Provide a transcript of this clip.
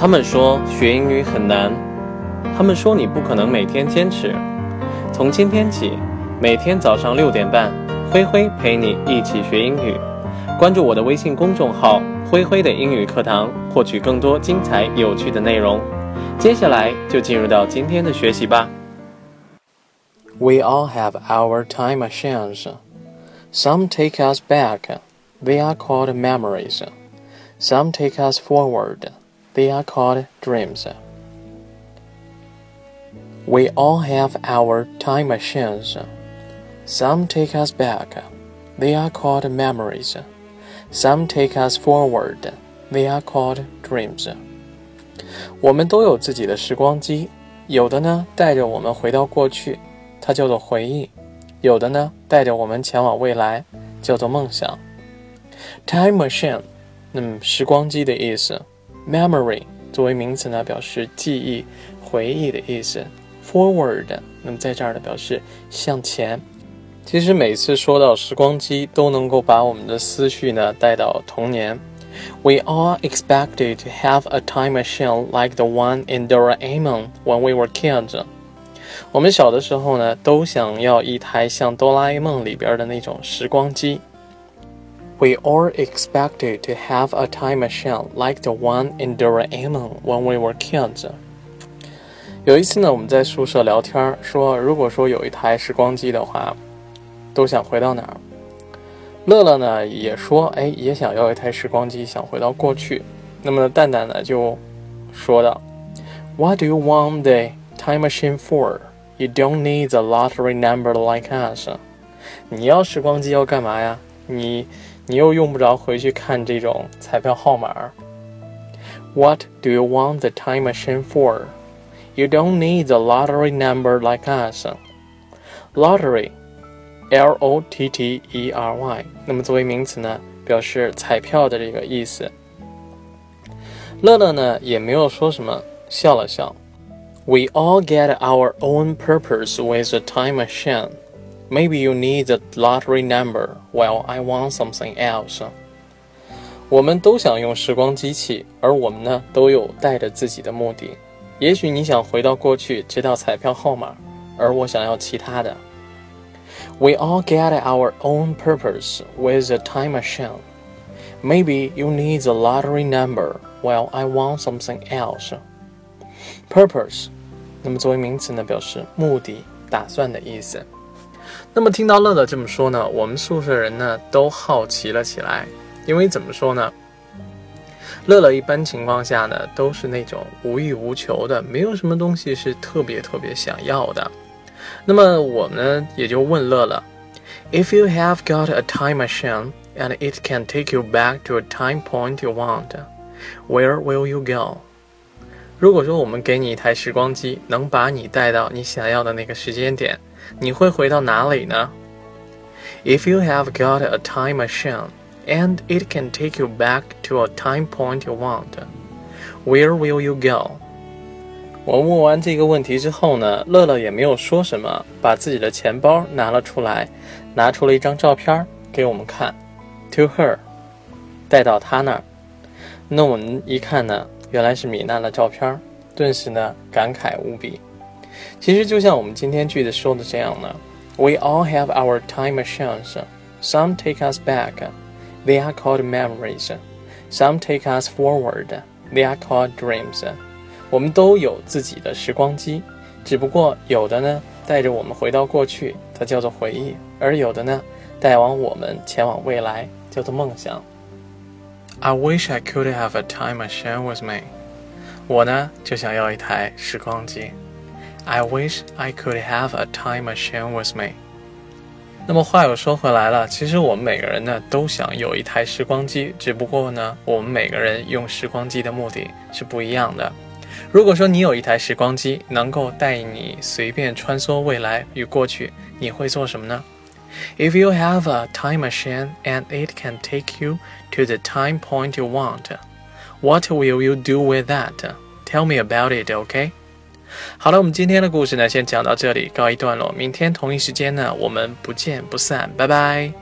他们说学英语很难，他们说你不可能每天坚持。从今天起，每天早上六点半，灰灰陪你一起学英语。关注我的微信公众号“灰灰的英语课堂”，获取更多精彩有趣的内容。接下来就进入到今天的学习吧。We all have our time machines. Some take us back. They are called memories. Some take us forward. They are called dreams. We all have our time machines. Some take us back. They are called memories. Some take us forward. They are called dreams. 我们都有自己的时光机，有的呢带着我们回到过去，它叫做回忆；有的呢带着我们前往未来，叫做梦想。Time machine，那么时光机的意思。 Memory 作为名词呢，表示记忆、回忆的意思。Forward，那么在这儿呢，表示向前。其实每次说到时光机，都能够把我们的思绪呢带到童年。We all expected to have a time machine like the one in Doraemon when we were kids。我们小的时候呢，都想要一台像哆啦 A 梦里边的那种时光机。We all expected to have a time machine like the one in Doraemon when we were kids. 有一次呢，我们在宿舍聊天，说如果说有一台时光机的话，都想回到哪儿？乐乐呢也说，哎，也想要一台时光机，想回到过去。那么蛋蛋呢就说道：“What do you want the time machine for? You don't need the lottery number like us.” 你要时光机要干嘛呀？你你又用不着回去看这种彩票号码。What do you want the time machine for? You don't need the lottery number like us. Lottery, L-O-T-T-E-R-Y。那么作为名词呢，表示彩票的这个意思。乐乐呢也没有说什么，笑了笑。We all get our own purpose with a time machine. Maybe you need the lottery number while I want something else. 我们都想用时光机器，而我们呢都有带着自己的目的。也许你想回到过去知道彩票号码，而我想要其他的。We all get our own purpose with a time machine. Maybe you need the lottery number while I want something else. Purpose，那么作为名词呢，表示目的、打算的意思。 那么听到乐乐这么说呢，我们宿舍人呢都好奇了起来，因为怎么说呢？乐乐一般情况下呢都是那种无欲无求的，没有什么东西是特别特别想要的。那么我们也就问乐乐：If you have got a time machine and it can take you back to a time point you want, where will you go？如果说我们给你一台时光机，能把你带到你想要的那个时间点。你会回到哪里呢？If you have got a time machine and it can take you back to a time point you want, where will you go？我问完这个问题之后呢，乐乐也没有说什么，把自己的钱包拿了出来，拿出了一张照片给我们看，to her，带到他那儿。那我们一看呢，原来是米娜的照片，顿时呢感慨无比。其实就像我们今天句子说的这样呢，We all have our time machines. Some take us back. They are called memories. Some take us forward. They are called dreams. 我们都有自己的时光机，只不过有的呢带着我们回到过去，它叫做回忆；而有的呢带往我们前往未来，叫做梦想。I wish I could have a time machine with me. 我呢就想要一台时光机。I wish I could have a time machine with me。那么话又说回来了，其实我们每个人呢都想有一台时光机，只不过呢，我们每个人用时光机的目的是不一样的。如果说你有一台时光机，能够带你随便穿梭未来与过去，你会做什么呢 ？If you have a time machine and it can take you to the time point you want, what will you do with that? Tell me about it, okay? 好了，我们今天的故事呢，先讲到这里，告一段落。明天同一时间呢，我们不见不散，拜拜。